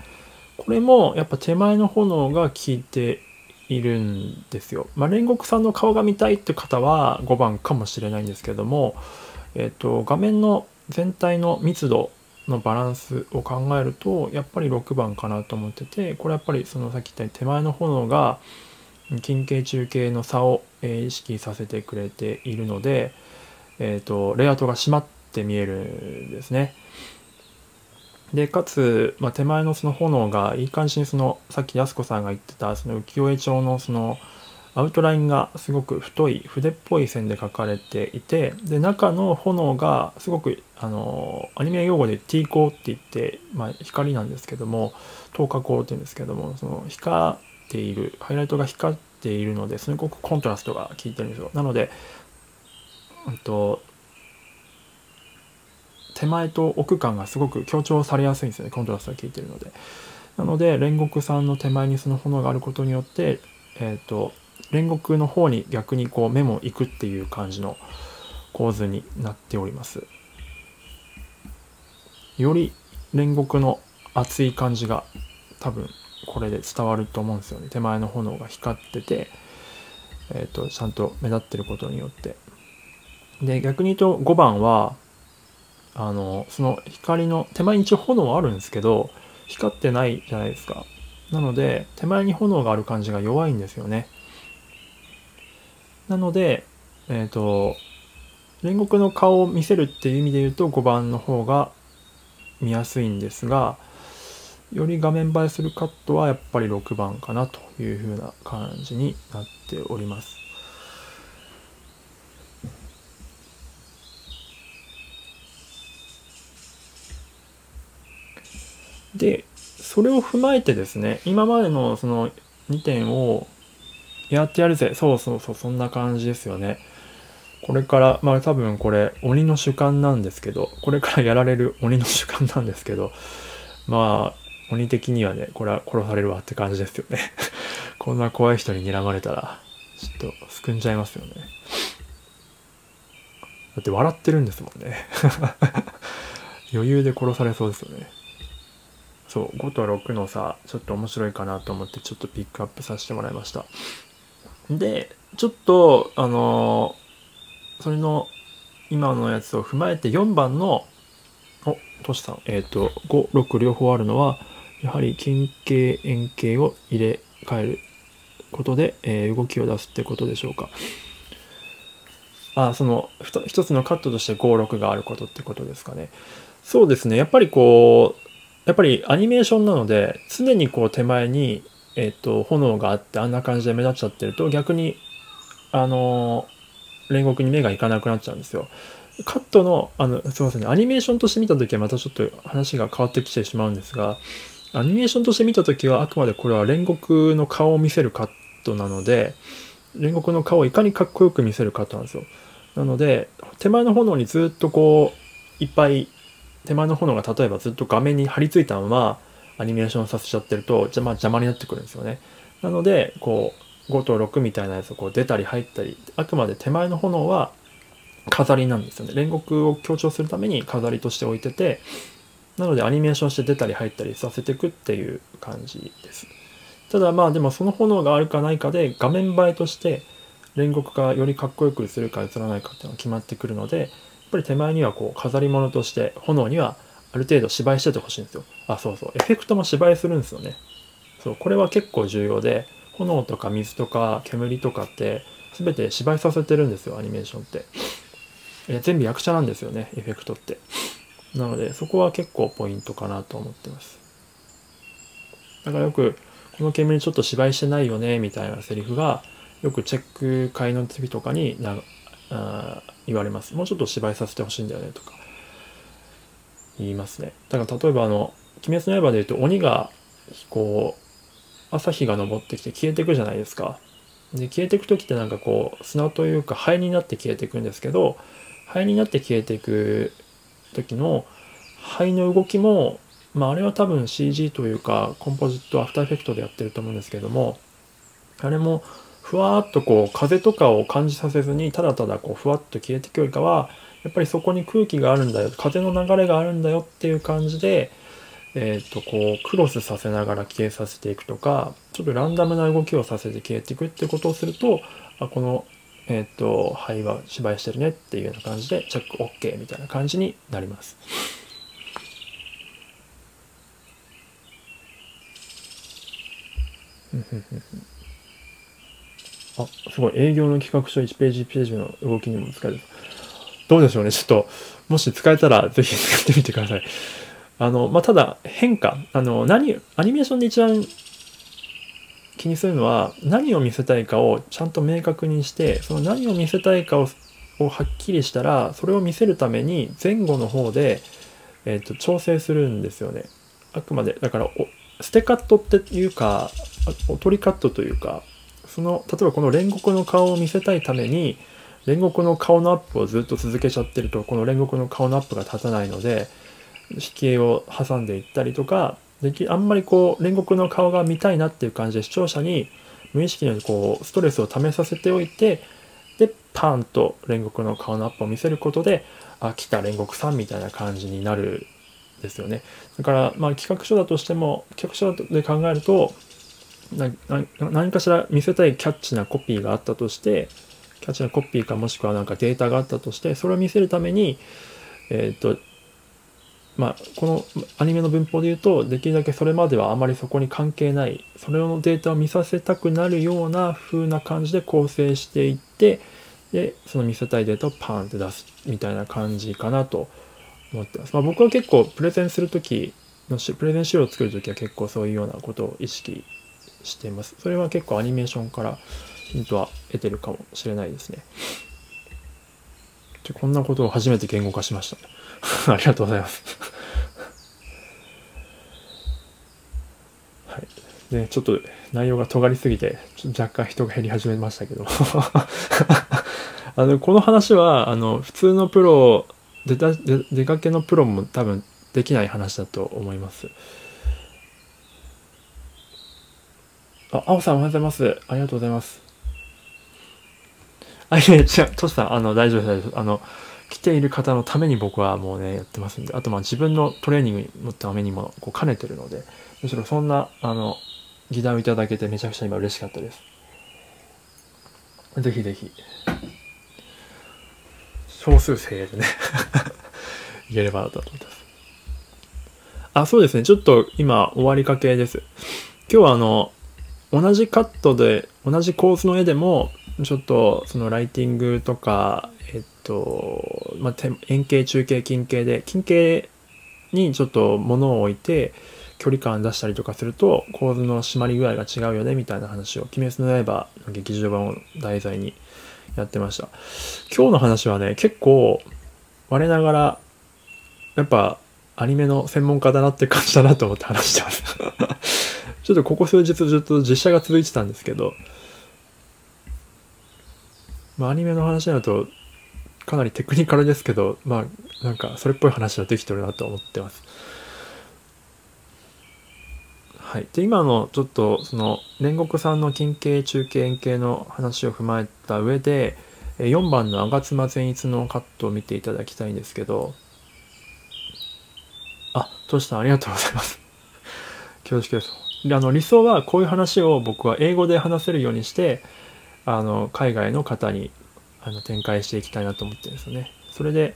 これもやっぱ手前の炎が効いているんですよ。まあ、煉獄さんの顔が見たいって方は5番かもしれないんですけども、えっ、と、画面の全体の密度のバランスを考えると、やっぱり6番かなと思ってて、これやっぱりそのさっき言ったように手前の炎が近景中景の差を、え意識させてくれているので、えっ、と、レイアウトが締まって見えるんですね。で、かつ、まあ、手前のその炎がいい感じにその、さっき安子さんが言ってたその浮世絵調のその、アウトラインがすごく太い筆っぽい線で描かれていてで中の炎がすごくあのアニメ用語で T 光って言って、まあ、光なんですけども透過光って言うんですけどもその光ているハイライトが光っているのですごくコントラストが効いてるんですよ。なので、うんと手前と奥感がすごく強調されやすいんですよねコントラストが効いてるので。なので煉獄さんの手前にその炎があることによってえっ、ー、と煉獄の方に逆にこう目も行くっていう感じの構図になっております。より煉獄の熱い感じが多分これで伝わると思うんですよね。手前の炎が光っててえっ、ー、とちゃんと目立ってることによって。で逆に言うと5番はあのその光の手前に一応炎はあるんですけど光ってないじゃないですか。なので手前に炎がある感じが弱いんですよね。なのでえっ、ー、と煉獄の顔を見せるっていう意味で言うと5番の方が見やすいんですがより画面映えするカットはやっぱり6番かなという風な感じになっておりますで、それを踏まえてですね、今までのその2点をやってやるぜ。そうそうそう、そんな感じですよね。これから、まあ多分これ鬼の主観なんですけど、これからやられる鬼の主観なんですけど、まあ鬼的にはね、これは殺されるわって感じですよね。<laughs> こんな怖い人に睨まれたら、ちょっとすくんじゃいますよね。だって笑ってるんですもんね。<laughs> 余裕で殺されそうですよね。そう5と6の差ちょっと面白いかなと思ってちょっとピックアップさせてもらいましたでちょっとあのそれの今のやつを踏まえて4番のお、トシさん。えっ、と、5、6両方あるのは、やはり近景、円形を入れ替えることで、えー動きを出すってことでしょうか。あ、その、ふた一つのカットとして5、6があることってことですかね。そうですね。やっぱりこう、やっぱりアニメーションなので、常にこう手前に、えっ、と、炎があってあんな感じで目立っちゃってると、逆に、あのー煉獄に目がいかなくなっちゃうんですよ。カットの、あの、すいませんね、アニメーションとして見たときはまたちょっと話が変わってきてしまうんですが、アニメーションとして見たときはあくまでこれは煉獄の顔を見せるカットなので、煉獄の顔をいかにかっこよく見せるカットなんですよ。なので、手前の炎にずっとこう、いっぱい、手前の炎が例えばずっと画面に張り付いたままアニメーションさせちゃってると、じゃまあ邪魔になってくるんですよね。なので、こう、5と6みたいなやつをこう出たり入ったり、あくまで手前の炎は飾りなんですよね。煉獄を強調するために飾りとして置いてて、なのでアニメーションして出たり入ったりさせていくっていう感じです。ただまあでもその炎があるかないかで画面映えとして煉獄がよりかっこよくするか映らないかっていうのが決まってくるので、やっぱり手前にはこう飾り物として炎にはある程度芝居しててほしいんですよ。あ、そうそう。エフェクトも芝居するんですよね。そう、これは結構重要で、炎とか水とか煙とかって全て芝居させてるんですよ、アニメーションって。え全部役者なんですよね、エフェクトって。なので、そこは結構ポイントかなと思ってます。だからよく、この煙ちょっと芝居してないよね、みたいなセリフが、よくチェック会の時とかになあ言われます。もうちょっと芝居させてほしいんだよね、とか。言いますね。だから例えばあの、鬼滅の刃で言うと鬼が、こう、朝日が昇ってきて消えていくじゃないですか。で、消えていく時ってなんかこう、砂というか灰になって消えていくんですけど、灰になって消えていく時の灰の動きも、まああれは多分 CG というか、コンポジット、アフターエフェクトでやってると思うんですけども、あれも、ふわっとこう風とかを感じさせずにただただこうふわっと消えていくよりかはやっぱりそこに空気があるんだよ風の流れがあるんだよっていう感じでえっ、とこうクロスさせながら消えさせていくとかちょっとランダムな動きをさせて消えていくってことをするとあこのえっ、と灰は芝居してるねっていうような感じでチェック OK みたいな感じになります。あ、すごい。営業の企画書1ページ1ページの動きにも使える。どうでしょうね。ちょっと、もし使えたらぜひ使ってみてください。あの、まあ、ただ、変化。あの、何、アニメーションで一番にするのは、何を見せたいかをちゃんと明確にして、その何を見せたいかをはっきりしたら、それを見せるために前後の方で、えっ、と、調整するんですよね。あくまで、だからお、捨てカットっていうか、おとりカットというか、その例えばこの煉獄の顔を見せたいために煉獄の顔のアップをずっと続けちゃってるとこの煉獄の顔のアップが立たないので引き絵を挟んでいったりとかできあんまりこう煉獄の顔が見たいなっていう感じで視聴者に無意識にこうストレスをためさせておいてでパーンと煉獄の顔のアップを見せることであ来た煉獄さんみたいな感じになるですよね。だからまあ企画書だとしても企画書で考えると何かしら見せたいキャッチなコピーがあったとしてキャッチなコピーかもしくはなんかデータがあったとしてそれを見せるためにえっ、とまあこのアニメの文法で言うとできるだけそれまではあまりそこに関係ないそれのデータを見させたくなるような風な感じで構成していってでその見せたいデータをパーンって出すみたいな感じかなと思ってます。まあ、僕は結構プレゼンする時のしプレゼン資料を作る時は結構そういうようなことを意識しています。それは結構アニメーションからヒントは得てるかもしれないですね。でこんなことを初めて言語化しました。<laughs> ありがとうございます。はい。で、ちょっと内容が尖りすぎて、若干人が減り始めましたけど。<laughs> あの、この話は、あの、普通のプロ、出た出かけのプロも多分できない話だと思います。あ、青さんおはようございます。ありがとうございます。あ、いやいや、違う、トシさん、あの、大丈夫です、大丈夫です。あの、来ている方のために僕はもうね、やってますんで、あと、まあ、自分のトレーニングのためにも、こう、兼ねてるので、むしろそんな、あの、議題をいただけてめちゃくちゃ今嬉しかったです。ぜひぜひ、少数精鋭でね、<laughs> いければなと思ってます。あ、そうですね。ちょっと今終わりかけです。今日はあの、同じカットで、同じ構図の絵でも、ちょっとそのライティングとか、えっと、まあ、円形、中形、近形で、近形にちょっと物を置いて、距離感出したりとかすると構図の締まり具合が違うよねみたいな話を「鬼滅の刃」の劇場版を題材にやってました。今日の話はね結構我ながらやっぱアニメの専門家だなって感じだなと思って話してます。<laughs> ちょっとここ数日ずっと実写が続いてたんですけどまあアニメの話になるとかなりテクニカルですけどまあなんかそれっぽい話はできてるなと思ってます。はい、で今のちょっとその煉獄さんの近景中景円形の話を踏まえた上で4番の吾妻善逸のカットを見ていただきたいんですけど。あトシさんありがとうございます。<laughs> 恐縮です。であの理想はこういう話を僕は英語で話せるようにしてあの海外の方にあの展開していきたいなと思ってるんですよね。それで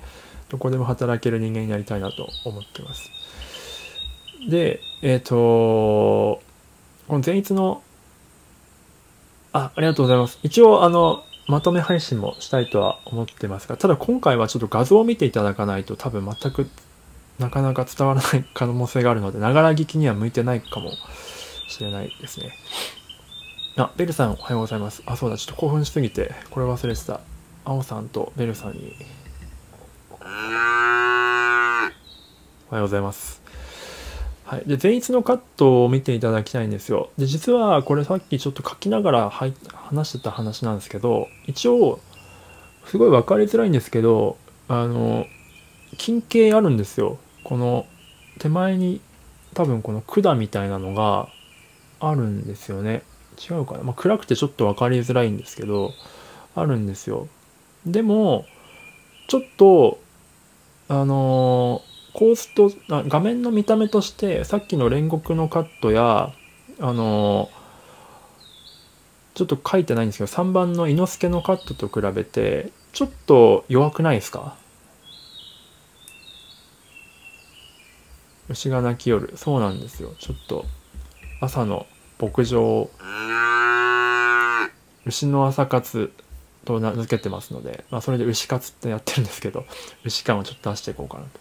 どこでも働ける人間になりたいなと思ってます。で、えっ、ー、と、この前日の、あ、ありがとうございます。一応、あの、まとめ配信もしたいとは思ってますが、ただ今回はちょっと画像を見ていただかないと多分全くなかなか伝わらない <laughs> 可能性があるので、ながら聞きには向いてないかもしれないですね。あ、ベルさんおはようございます。あ、そうだ、ちょっと興奮しすぎて、これ忘れてた。青さんとベルさんに。おはようございます。はい、で前日のカットを見ていただきたいんですよ。で実はこれさっきちょっと書きながら話してた話なんですけど一応すごい分かりづらいんですけどあの近景あるんですよ。この手前に多分この管みたいなのがあるんですよね。違うかな、まあ、暗くてちょっと分かりづらいんですけどあるんですよ。でもちょっとあの構図と画面の見た目としてさっきの煉獄のカットやあのちょっと書いてないんですけど3番の伊之助のカットと比べてちょっと弱くないですか？牛が鳴き夜そうなんですよ。ちょっと朝の牧場牛の朝活と名付けてますので、まあ、それで牛活ってやってるんですけど牛感をちょっと出していこうかなと。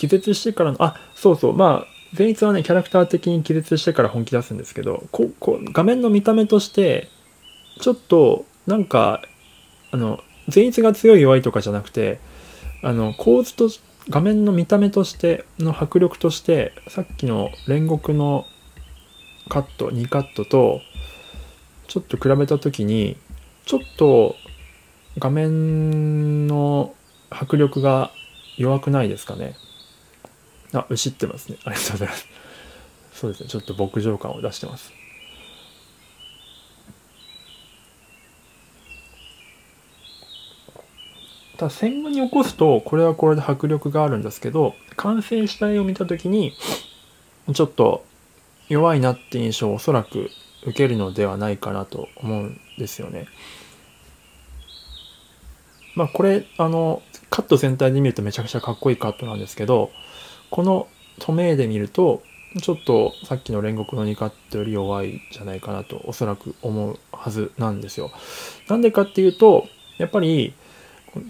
気絶してからの、あ、そうそう、まあ、前日はね、キャラクター的に気絶してから本気出すんですけど、ここ画面の見た目として、ちょっと、なんか、あの、前日が強い弱いとかじゃなくて、あの、構図と、画面の見た目としての迫力として、さっきの煉獄のカット、2カットと、ちょっと比べた時に、ちょっと画面の迫力が弱くないですかね。あ、牛ってますね。ありがとうございます。そうですね。ちょっと牧場感を出してます。ただ戦後に起こすとこれはこれで迫力があるんですけど完成した絵を見た時にちょっと弱いなって印象をおそらく受けるのではないかなと思うんですよね。まあこれあのカット全体で見るとめちゃくちゃかっこいいカットなんですけどこのトメイで見るとちょっとさっきの煉獄の2カットより弱いじゃないかなとおそらく思うはずなんですよ。なんでかっていうとやっぱり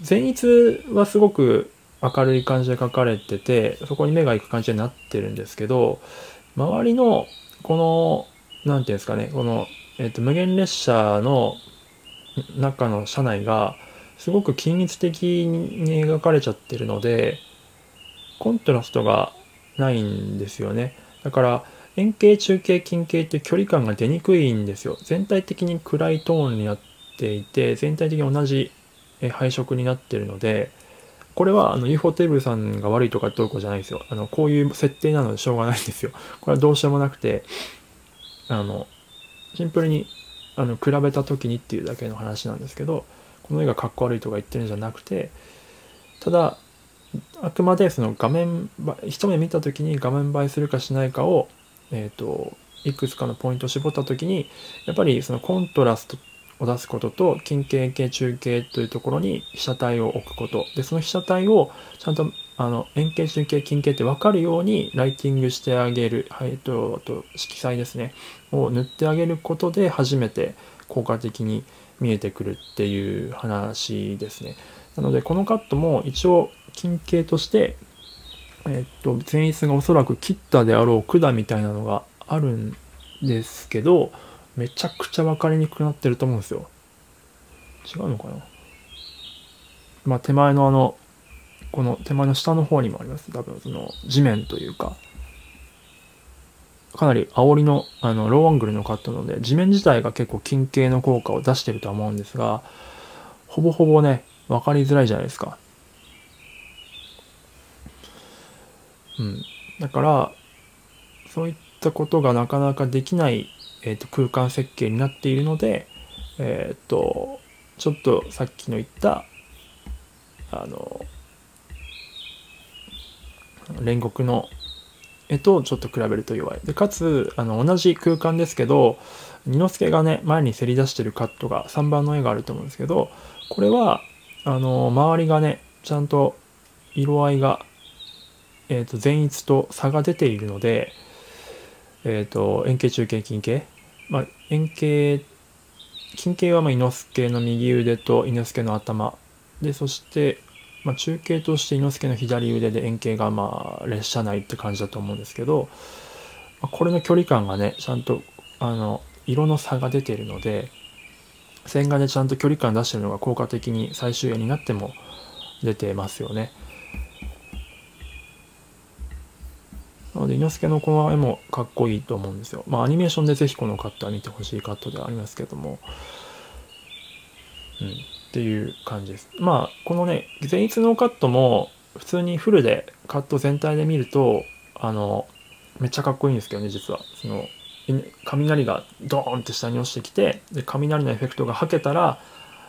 前日はすごく明るい感じで描かれててそこに目が行く感じになってるんですけど周りのこの何て言うんですかねこの、えーと、無限列車の中の車内がすごく均一的に描かれちゃってるのでコントラストがないんですよね。だから円形、中形、近形って距離感が出にくいんですよ。全体的に暗いトーンになっていて、全体的に同じ配色になってるので、これはあの UFO テーブルさんが悪いとかどうこうじゃないですよ。あのこういう設定なのでしょうがないんですよ。<laughs> これはどうしようもなくて、あの、シンプルにあの比べた時にっていうだけの話なんですけど、この絵がかっこ悪いとか言ってるんじゃなくて、ただ、あくまでその画面一目見た時に画面映えするかしないかを、えーと、いくつかのポイントを絞った時にやっぱりそのコントラストを出すことと近景系中景というところに被写体を置くこと。でその被写体をちゃんとあの円形中景近景って分かるようにライティングしてあげる、はい、とと色彩ですね。を塗ってあげることで初めて効果的に見えてくるっていう話ですね。なのでこのカットも一応近景としてえっと前逸がおそらく切ったであろう管みたいなのがあるんですけどめちゃくちゃ分かりにくくなってると思うんですよ。違うのかな？まあ手前のあのこの手前の下の方にもあります。多分その地面というか。かなり煽りのあのローアングルのカットなので地面自体が結構近景の効果を出してるとは思うんですがほぼほぼね分かりづらいじゃないですかうんだからそういったことがなかなかできない、えーと、空間設計になっているのでえっ、ー、とちょっとさっきの言ったあの煉獄の絵とちょっと比べると弱い。でかつあの同じ空間ですけど二之助がね前にせり出してるカットが3番の絵があると思うんですけどこれはあの周りがねちゃんと色合いが、えーと、前逸と差が出ているので、えーと、円形中形近形、まあ、円形近形はまあ伊之助の右腕と伊之助の頭。でそしてまあ、中継として伊之助の左腕で円形がまあ列車内って感じだと思うんですけど、まあ、これの距離感がねちゃんとあの色の差が出ているので線画でちゃんと距離感出してるのが効果的に最終絵になっても出てますよね。なので、伊之助のこの絵もかっこいいと思うんですよ。まあ、アニメーションでぜひこのカットは見てほしいカットではありますけども。うん。っていう感じです。まあ、このね、前逸のカットも普通にフルでカット全体で見ると、あの、めっちゃかっこいいんですけどね、実は。その、雷がドーンって下に落ちてきて、で、雷のエフェクトがはけたら、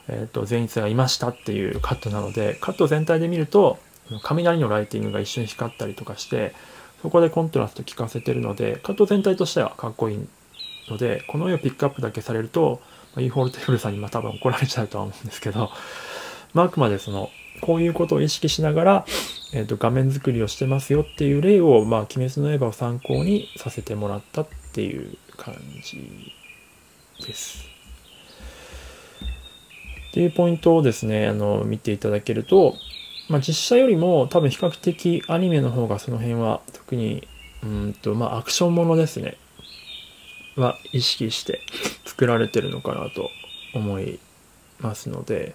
え、ー、と、前逸がいましたっていうカットなので、カット全体で見ると、雷のライティングが一瞬光ったりとかして、そこでコントラスト効かせてるので、カット全体としてはかっこいいので、この絵をピックアップだけされると、 ufotableさんにま多分怒られちゃうとは思うんですけど、まあ、あくまでその、こういうことを意識しながら、えー、と画面作りをしてますよっていう例を、まあ、鬼滅の刃を参考にさせてもらったってっていう感じです。っていうポイントをですね、あの、見ていただけると、まあ、実写よりも多分比較的アニメの方がその辺は特に、うんと、まあ、アクションものですね。は意識して作られてるのかなと思いますので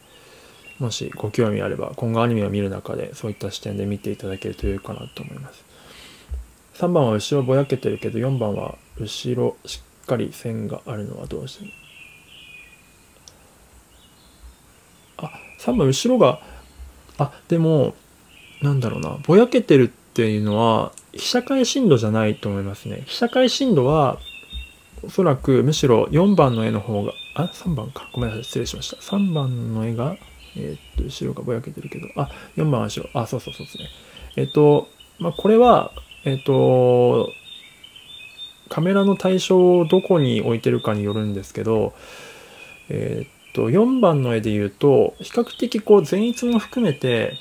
もしご興味あれば今後アニメを見る中でそういった視点で見ていただけるといいかなと思います3番は後ろぼやけてるけど4番は後ろしっかり線があるのはどうして？あ3番後ろがあでもなんだろうなぼやけてるっていうのは被写界深度じゃないと思いますね被写界深度はおそらくむしろ4番の絵の方が、あ、3番か。ごめんなさい。失礼しました。3番の絵が、えー、っと、後ろがぼやけてるけど、あ、4番は後ろ。あ、そうそうそうですね。え、っと、まあ、これは、え、っと、カメラの対象をどこに置いてるかによるんですけど、えっと、4番の絵で言うと、比較的こう、前逸も含めて、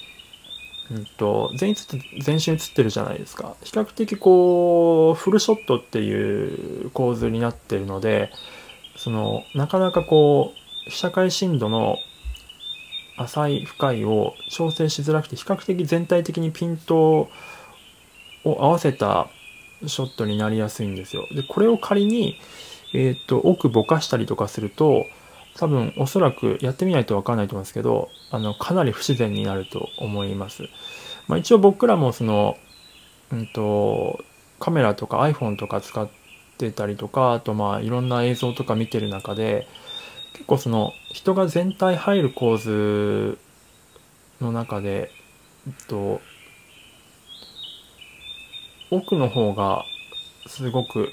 うんと、前逸って全身映ってるじゃないですか。比較的こう、フルショットっていう構図になってるので、その、なかなかこう、被写界深度の浅い深いを調整しづらくて、比較的全体的にピントを合わせたショットになりやすいんですよ。で、これを仮に、えっ、と、奥ぼかしたりとかすると、多分おそらくやってみないとわかんないと思うんですけど、あの、かなり不自然になると思います。まあ一応僕らもその、うんと、カメラとか iPhone とか使ってたりとか、あとまあいろんな映像とか見てる中で、結構その人が全体入る構図の中で、えっと、奥の方がすごく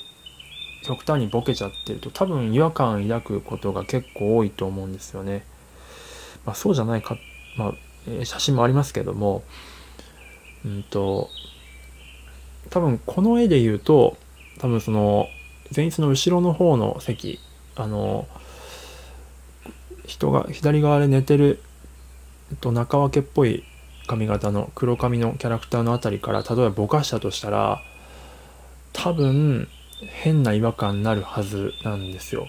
極端にボケちゃってると多分違和感抱くことが結構多いと思うんですよね。まあ、そうじゃないか、まあ、えー、写真もありますけども、うんと、多分この絵で言うと、多分その、前日の後ろの方の席、あの、人が左側で寝てる、と、中分けっぽい髪型の黒髪のキャラクターのあたりから例えばぼかしたとしたら多分変な違和感になるはずなんですよ。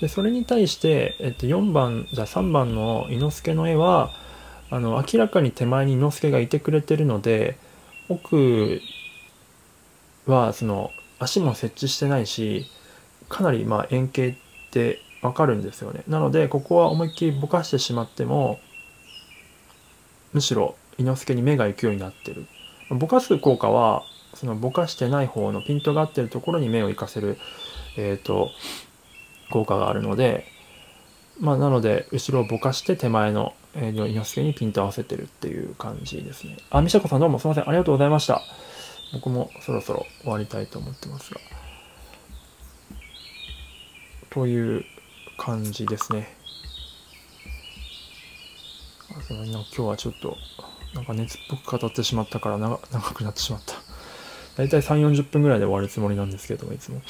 でそれに対して、えっと、4番じゃあ3番の伊之助の絵はあの明らかに手前に伊之助がいてくれてるので奥はその足も設置してないしかなりまあ円形ってわかるんですよねなのでここは思いっきりぼかしてしまってもむしろ伊之助に目が行くようになってるぼかす効果はそのぼかしてない方のピントが合ってるところに目を行かせるえっ、ー、と効果があるのでまあなので後ろをぼかして手前のえー、伊之助にピント合わせてるっていう感じですね。あ、みしゃこさんどうもすいません。ありがとうございました。僕もそろそろ終わりたいと思ってますが。という感じですね。あその今日はちょっと、なんか熱っぽく語ってしまったから長長くなってしまった。だいたい3、40分ぐらいで終わるつもりなんですけども、いつも。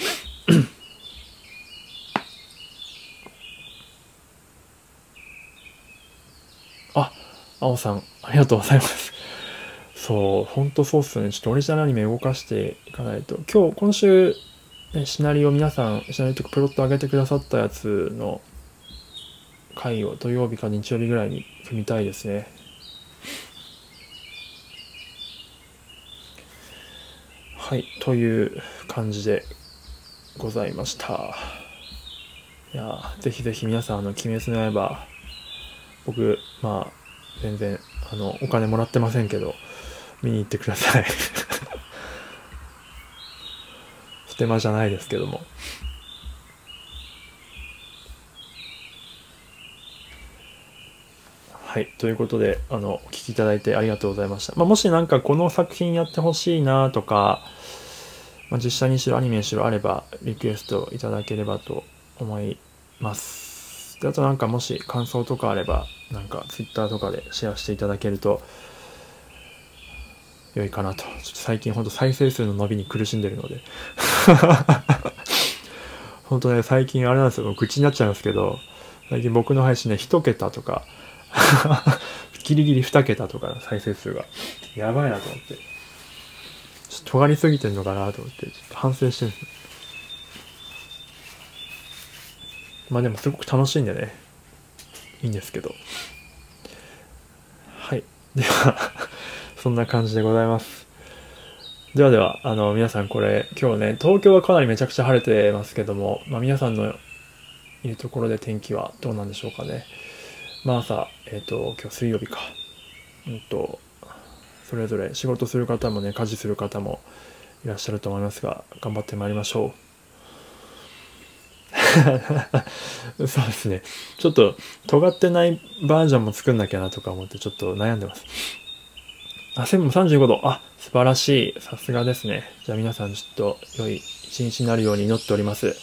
<coughs> あ青さん、ありがとうございます。そう、ほんとそうっすね。ちょっとオリジナルアニメ動かしていかないと。今日、今週、シナリオ皆さん、シナリオとかプロット上げてくださったやつの回を土曜日か日曜日ぐらいに組みたいですね。はい、という感じでございました。いやぜひぜひ皆さん、あの、鬼滅の刃、僕、まあ、全然あのお金もらってませんけど見に行ってくださいステマじゃないですけどもはい。ということで、あの、お聞きいただいてありがとうございました。まあ、もしなんかこの作品やってほしいなとか、まあ、実写にしろアニメにしろあれば、リクエストいただければと思います。であとなんかもし感想とかあればなんか Twitter とかでシェアしていただけると良いかなとちょっと最近ほんと再生数の伸びに苦しんでるので <laughs> 本当ね最近あれなんですよ口になっちゃうんですけど最近僕の配信ね1桁とか <laughs> ギリギリ2桁とか再生数がやばいなと思ってちょっと尖りすぎてんのかなと思ってちょっと反省してるんですまあでもすごく楽しいんでね、いいんですけど。はい。ではそんな感じでございます。ではでは、あの、皆さんこれ、今日ね、東京はかなりめちゃくちゃ晴れてますけども、まあ皆さんのいるところで天気はどうなんでしょうかね。まあ朝、えっ、ー、と、今日水曜日か。うんと、それぞれ仕事する方もね、家事する方もいらっしゃると思いますが、頑張ってまいりましょう。<laughs> そうですね。ちょっと尖ってないバージョンも作んなきゃなとか思ってちょっと悩んでます。あ、線も35度。あ、素晴らしい。さすがですね。じゃあ皆さんちょっと良い一日になるように祈っております。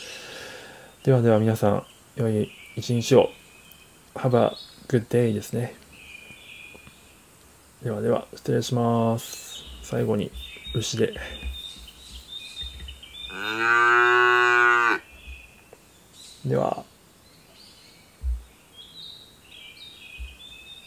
ではでは皆さん、良い一日を。Have a good day ですね。ではでは、失礼します。最後に牛で。では